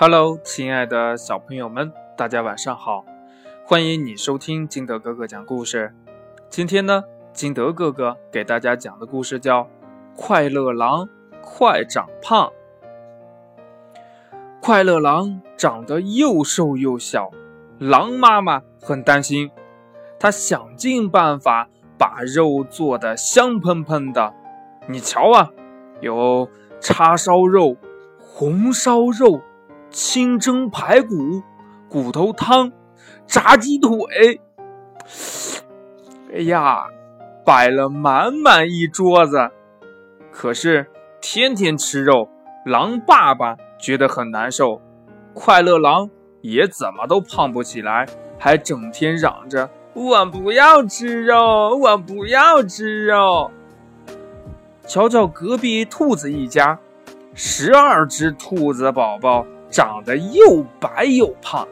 Hello，亲爱的小朋友们，大家晚上好！欢迎你收听金德哥哥讲故事。今天呢，金德哥哥给大家讲的故事叫《快乐狼快长胖》。快乐狼长得又瘦又小，狼妈妈很担心，她想尽办法把肉做得香喷喷的。你瞧啊，有叉烧肉、红烧肉。清蒸排骨、骨头汤、炸鸡腿，哎呀，摆了满满一桌子。可是天天吃肉，狼爸爸觉得很难受。快乐狼也怎么都胖不起来，还整天嚷着：“我不要吃肉，我不要吃肉。”瞧瞧隔壁兔子一家，十二只兔子宝宝。长得又白又胖，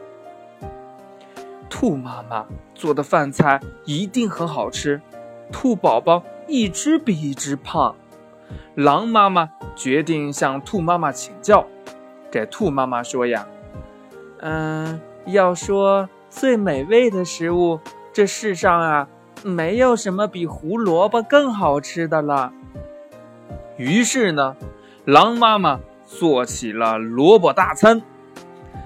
兔妈妈做的饭菜一定很好吃。兔宝宝一只比一只胖，狼妈妈决定向兔妈妈请教。这兔妈妈说呀：“嗯，要说最美味的食物，这世上啊，没有什么比胡萝卜更好吃的了。”于是呢，狼妈妈。做起了萝卜大餐，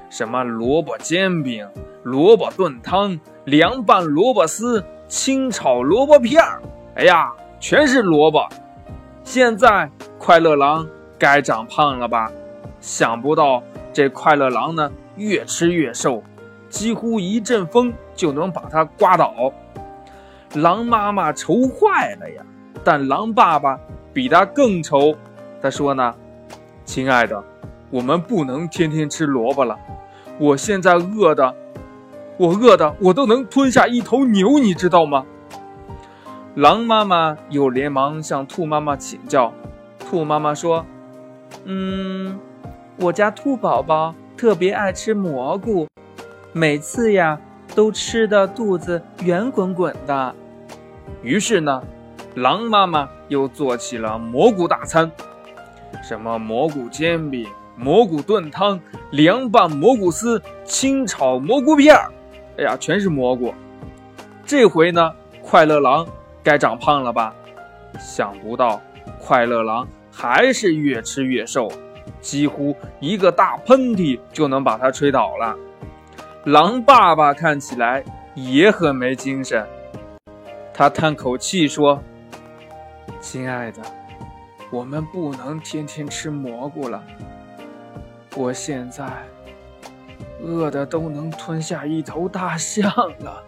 什么萝卜煎饼、萝卜炖汤、凉拌萝卜丝、清炒萝卜片儿，哎呀，全是萝卜。现在快乐狼该长胖了吧？想不到这快乐狼呢，越吃越瘦，几乎一阵风就能把它刮倒。狼妈妈愁坏了呀，但狼爸爸比他更愁。他说呢。亲爱的，我们不能天天吃萝卜了。我现在饿的，我饿的，我都能吞下一头牛，你知道吗？狼妈妈又连忙向兔妈妈请教。兔妈妈说：“嗯，我家兔宝宝特别爱吃蘑菇，每次呀都吃的肚子圆滚滚的。”于是呢，狼妈妈又做起了蘑菇大餐。什么蘑菇煎饼、蘑菇炖汤、凉拌蘑菇丝、清炒蘑菇片儿，哎呀，全是蘑菇。这回呢，快乐狼该长胖了吧？想不到，快乐狼还是越吃越瘦，几乎一个大喷嚏就能把它吹倒了。狼爸爸看起来也很没精神，他叹口气说：“亲爱的。”我们不能天天吃蘑菇了。我现在饿的都能吞下一头大象了。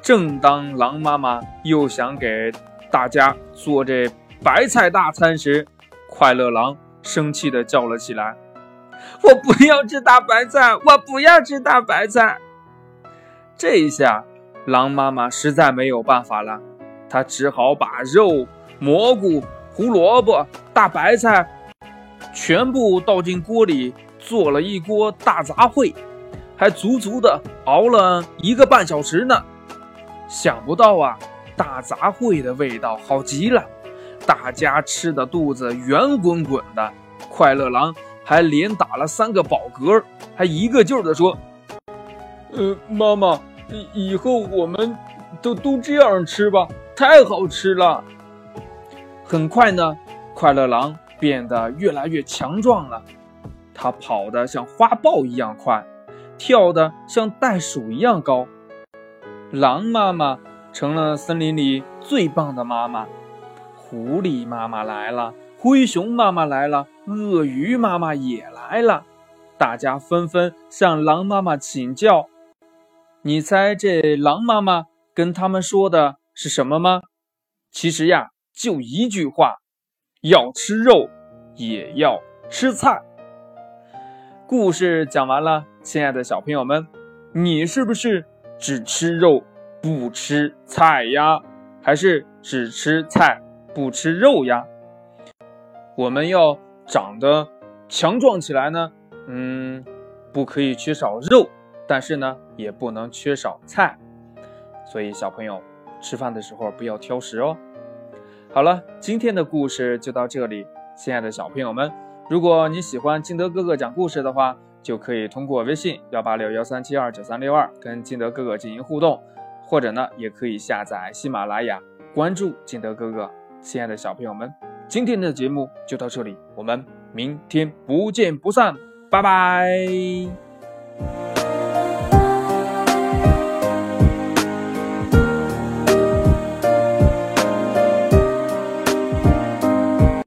正当狼妈妈又想给大家做这白菜大餐时，快乐狼生气的叫了起来：“我不要吃大白菜！我不要吃大白菜！”这一下，狼妈妈实在没有办法了，她只好把肉、蘑菇。胡萝卜、大白菜全部倒进锅里，做了一锅大杂烩，还足足的熬了一个半小时呢。想不到啊，大杂烩的味道好极了，大家吃的肚子圆滚滚的。快乐狼还连打了三个饱嗝，还一个劲儿的说：“呃，妈妈，以以后我们都都这样吃吧，太好吃了。”很快呢，快乐狼变得越来越强壮了。它跑得像花豹一样快，跳得像袋鼠一样高。狼妈妈成了森林里最棒的妈妈。狐狸妈妈来了，灰熊妈妈来了，鳄鱼妈妈也来了。大家纷纷向狼妈妈请教。你猜这狼妈妈跟他们说的是什么吗？其实呀。就一句话，要吃肉，也要吃菜。故事讲完了，亲爱的小朋友们，你是不是只吃肉不吃菜呀？还是只吃菜不吃肉呀？我们要长得强壮起来呢，嗯，不可以缺少肉，但是呢，也不能缺少菜。所以小朋友吃饭的时候不要挑食哦。好了，今天的故事就到这里，亲爱的小朋友们，如果你喜欢金德哥哥讲故事的话，就可以通过微信幺八六幺三七二九三六二跟金德哥哥进行互动，或者呢，也可以下载喜马拉雅关注金德哥哥。亲爱的小朋友们，今天的节目就到这里，我们明天不见不散，拜拜。